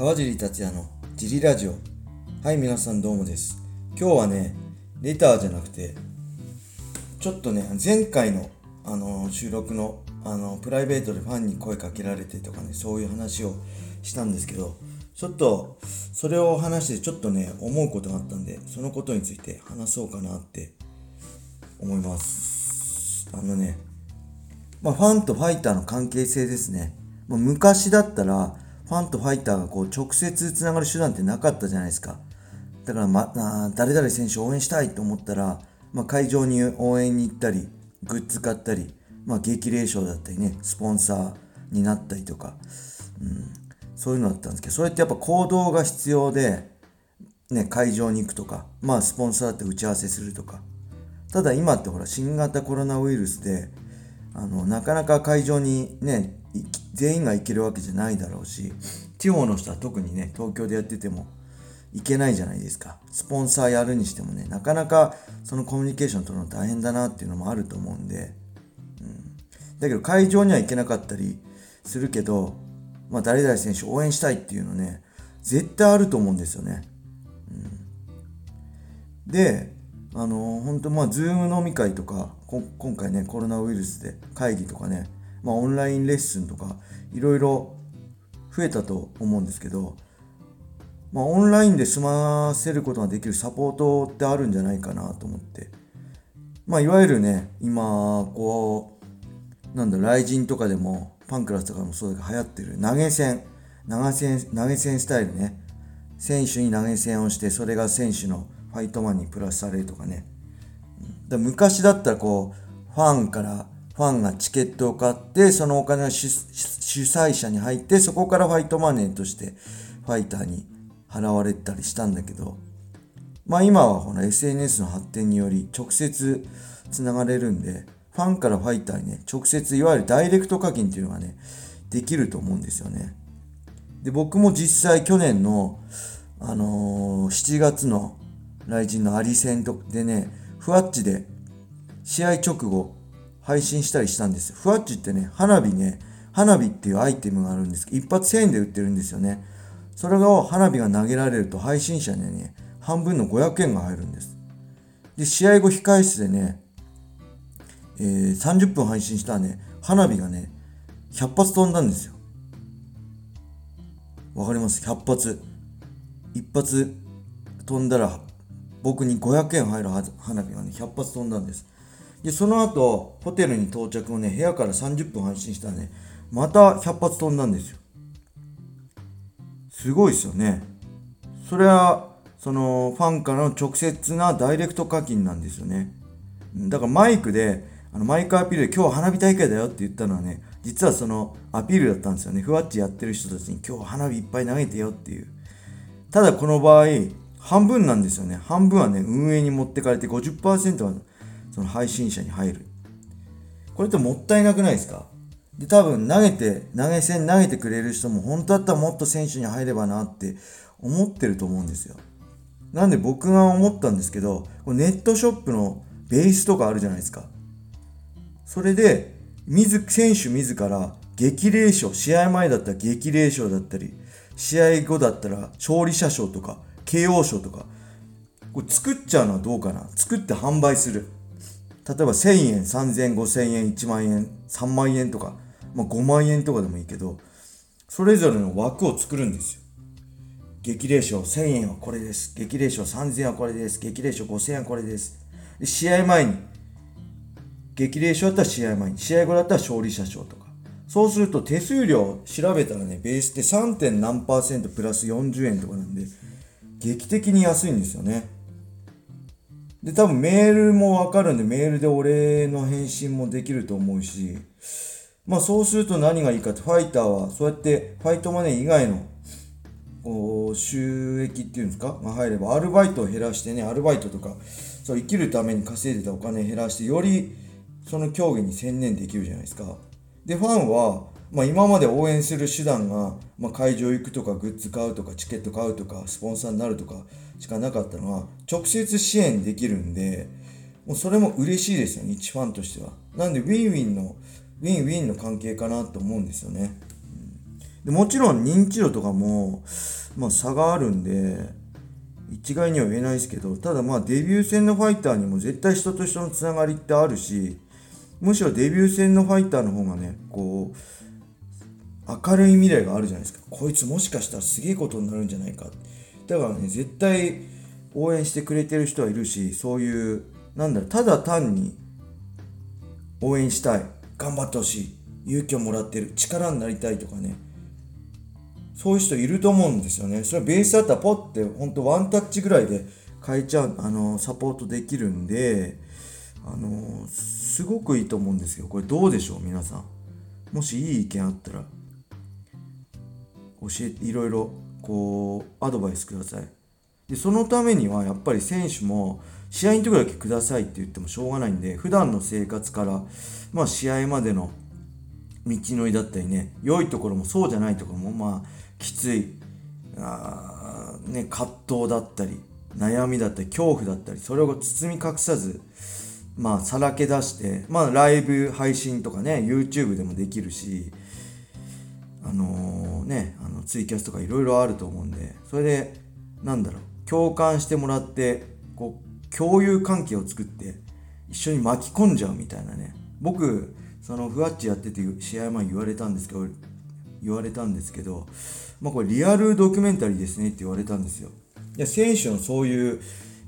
川尻達也のジリラジオ。はい皆さんどうもです。今日はねレターじゃなくてちょっとね前回のあの収録のあのプライベートでファンに声かけられてとかねそういう話をしたんですけどちょっとそれを話してちょっとね思うことがあったんでそのことについて話そうかなって思います。あのねまあ、ファンとファイターの関係性ですね。まあ、昔だったら、ファンとファイターがこう直接つながる手段ってなかったじゃないですか。だから、ま、あ誰々選手を応援したいと思ったら、まあ、会場に応援に行ったり、グッズ買ったり、まあ、激励賞だったりね、スポンサーになったりとか、うん、そういうのだったんですけど、それってやっぱ行動が必要で、ね、会場に行くとか、まあ、スポンサーって打ち合わせするとか。ただ今ってほら、新型コロナウイルスで、あのなかなか会場にね行全員が行けるわけじゃないだろうし地方の人は特にね東京でやってても行けないじゃないですか。スポンサーやるにしてもねなかなかそのコミュニケーション取るの大変だなっていうのもあると思うんで、うん、だけど会場には行けなかったりするけど、まあ、誰々選手応援したいっていうのね絶対あると思うんですよね、うん、であの本当まあ、ズーム飲み会とか、今回ね、コロナウイルスで会議とかね、まあ、オンラインレッスンとか、いろいろ増えたと思うんですけど、まあ、オンラインで済ませることができるサポートってあるんじゃないかなと思って。まあ、いわゆるね、今、こう、なんだ、 RIZIN とかでも、パンクラスとかもそうだけど流行ってる投げ銭、投げ銭、投げ銭スタイルね。選手に投げ銭をして、それが選手のファイトマンにプラスされるとかね。だ昔だったらこう、ファンから、ファンがチケットを買って、そのお金が主催者に入って、そこからファイトマネーとしてファイターに払われたりしたんだけど、まあ今はこの SNS の発展により直接つながれるんで、ファンからファイターにね、直接いわゆるダイレクト課金っていうのがね、できると思うんですよね。で、僕も実際去年の、あのー、7月の雷神のアリ戦でね、ふわっちで試合直後配信したりしたんです。ふわっちってね、花火ね、花火っていうアイテムがあるんですけど、一発1000円で売ってるんですよね。それを花火が投げられると配信者にね、半分の500円が入るんです。で、試合後控室でね、えー、30分配信したらね、花火がね、100発飛んだんですよ。わかります ?100 発。一発飛んだら僕に500円入る花火がね、100発飛んだんです。で、その後、ホテルに到着をね、部屋から30分配信したらね、また100発飛んだんですよ。すごいですよね。それは、その、ファンからの直接なダイレクト課金なんですよね。だからマイクで、あのマイクアピールで今日花火大会だよって言ったのはね、実はそのアピールだったんですよね。ふわっちやってる人たちに今日花火いっぱい投げてよっていう。ただこの場合、半分なんですよね。半分はね、運営に持ってかれて50%はその配信者に入る。これってもったいなくないですか？で、多分投げて、投げ銭投げてくれる人も本当だったらもっと選手に入ればなって思ってると思うんですよ。なんで僕が思ったんですけど、ネットショップのベースとかあるじゃないですか。それで、自選手自ら激励賞、試合前だったら激励賞だったり、試合後だったら勝利者賞とか、KO 賞とか、これ作っちゃうのはどうかな？作って販売する。例えば1000円、3000円、5000円、1万円、3万円とか、まあ、5万円とかでもいいけど、それぞれの枠を作るんですよ。激励賞1000円はこれです。激励賞3000円はこれです。激励賞5000円はこれです。で試合前に、激励賞だったら試合前に、試合後だったら勝利者賞とか。そうすると手数料調べたらね、ベースって 3. 何パーセントプラス40円とかなんで、劇的に安いんですよね。で、多分メールもわかるんで、メールでお礼の返信もできると思うし、まあそうすると何がいいかって、ファイターはそうやってファイトマネー以外のこう収益っていうんですか？が入れば、アルバイトを減らしてね、アルバイトとか、そう生きるために稼いでたお金減らして、よりその競技に専念できるじゃないですか。で、ファンは、まあ、今まで応援する手段が、まあ、会場行くとかグッズ買うとかチケット買うとかスポンサーになるとかしかなかったのは直接支援できるんでもうそれも嬉しいですよね一ファンとしては。なんでウィンウィンのウィンウィンの関係かなと思うんですよね、うん。でもちろん認知度とかも、まあ、差があるんで一概には言えないですけどただまあデビュー戦のファイターにも絶対人と人のつながりってあるしむしろデビュー戦のファイターの方がねこう明るい未来があるじゃないですか。こいつもしかしたらすげえことになるんじゃないか。だからね絶対応援してくれてる人はいるしそういうなんだろうただ単に応援したい頑張ってほしい勇気をもらってる力になりたいとかねそういう人いると思うんですよね。それはベースだったらポッてほんとワンタッチぐらいで変えちゃうあのサポートできるんであのすごくいいと思うんですよ。これどうでしょう皆さん。もしいい意見あったら教えていろいろこうアドバイスください。でそのためにはやっぱり選手も試合の時だけくださいって言ってもしょうがないんで普段の生活からまあ試合までの道のりだったりね良いところもそうじゃないところもまあきついあ、ね、葛藤だったり悩みだったり恐怖だったりそれを包み隠さずまあさらけ出してまあライブ配信とかね YouTube でもできるしあのー、ねのツイキャスとかいろいろあると思うんでそれでなんだろう共感してもらってこう共有関係を作って一緒に巻き込んじゃうみたいなね。僕そのふわっちやってて試合前言われたんですけど言われたんですけどまあこれリアルドキュメンタリーですねって言われたんですよ。いや選手のそういう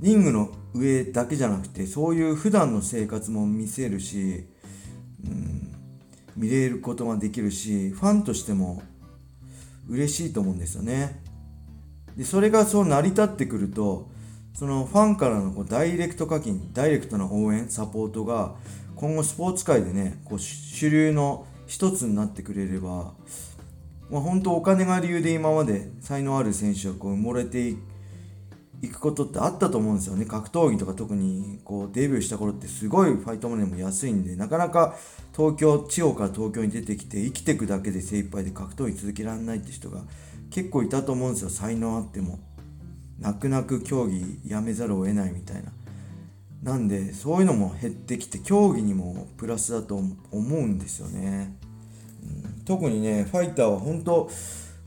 リングの上だけじゃなくてそういう普段の生活も見せるし、うん、見れることができるしファンとしても嬉しいと思うんですよね。でそれがそう成り立ってくるとそのファンからのこうダイレクト課金ダイレクトな応援サポートが今後スポーツ界でねこう主流の一つになってくれれば、まあ、本当お金が理由で今まで才能ある選手はこう埋もれてい行くことってあったと思うんですよね。格闘技とか特にこうデビューした頃ってすごいファイトマネーも安いんでなかなか東京地方から東京に出てきて生きてくだけで精一杯で格闘技続けられないって人が結構いたと思うんですよ。才能あっても。泣く泣く競技やめざるを得ないみたいな。なんでそういうのも減ってきて競技にもプラスだと思うんですよね、うん、特にねファイターは本当、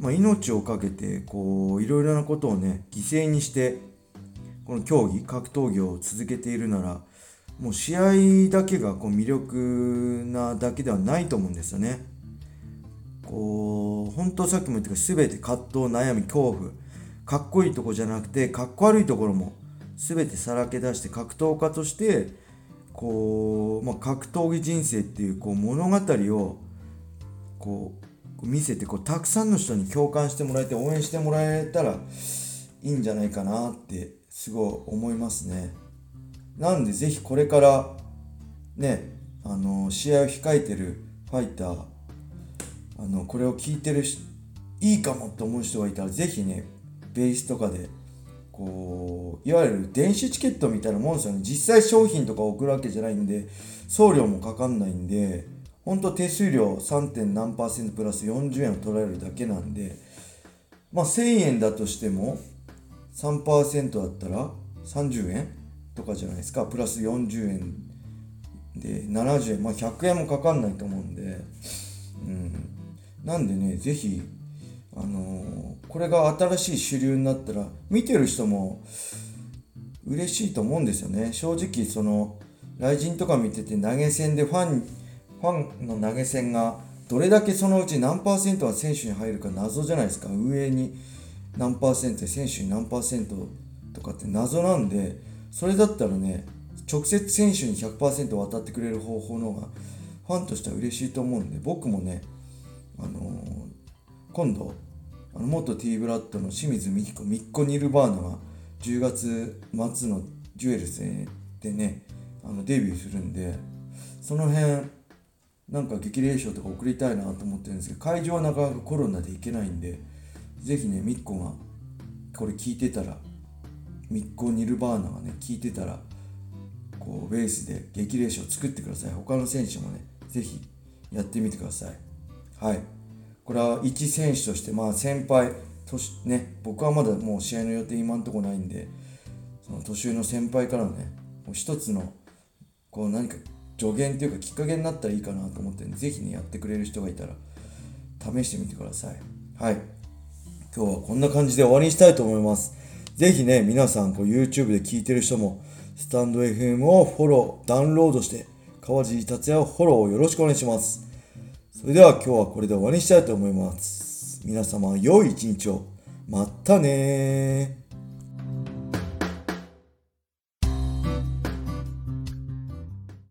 まあ、命を懸けてこういろいろなことをね犠牲にしてこの競技格闘技を続けているならもう試合だけがこう魅力なだけではないと思うんですよね。こう本当さっきも言ったけど全て葛藤悩み恐怖。かっこいいとこじゃなくてかっこ悪いところも全てさらけ出して格闘家としてこう、まあ、格闘技人生っていうこう物語をこう見せてこうたくさんの人に共感してもらえて応援してもらえたらいいんじゃないかなってすごい思いますね。なんでぜひこれからねあの試合を控えてるファイターあのこれを聞いてるいいかもって思う人がいたらぜひねベースとかでこういわゆる電子チケットみたいなもんですよね実際商品とか送るわけじゃないんで送料もかかんないんでほんと手数料 3. 何パーセントプラス40円を取られるだけなんでまあ1000円だとしても3%だったら30円とかじゃないですか。プラス40円で70円。まあ100円もかかんないと思うんで。うん。なんでね是非あのー、これが新しい主流になったら見てる人も嬉しいと思うんですよね。正直その雷神とか見てて投げ銭でファンファンの投げ銭がどれだけそのうち何パーセントが選手に入るか謎じゃないですか。運営に何パーセント選手に何パーセントとかって謎なんでそれだったらね直接選手に100%渡ってくれる方法の方がファンとしては嬉しいと思うんで僕もねあのー、今度あの元 T ブラッドの清水美希子ミッコ・ニルバーナが10月末のジュエルスでねあのデビューするんでその辺なんか激励賞とか送りたいなと思ってるんですけど会場はなかなかコロナで行けないんでぜひねミッコがこれ聞いてたらミッコ・ニルバーナがね聞いてたらこうベースで激励賞作ってください。他の選手もねぜひやってみてください。はい。これは一選手として、まあ先輩、年ね、僕はまだもう試合の予定今んとこないんで、その年上の先輩からのね、もう一つの、こう何か助言っていうかきっかけになったらいいかなと思って、ね、ぜひね、やってくれる人がいたら試してみてください。はい。今日はこんな感じで終わりにしたいと思います。ぜひね、皆さんこう YouTube で聞いてる人も、スタンド FM をフォロー、ダウンロードして、川尻達也をフォローをよろしくお願いします。それでは今日はこれで終わりにしたいと思います。皆様、良い一日を。またね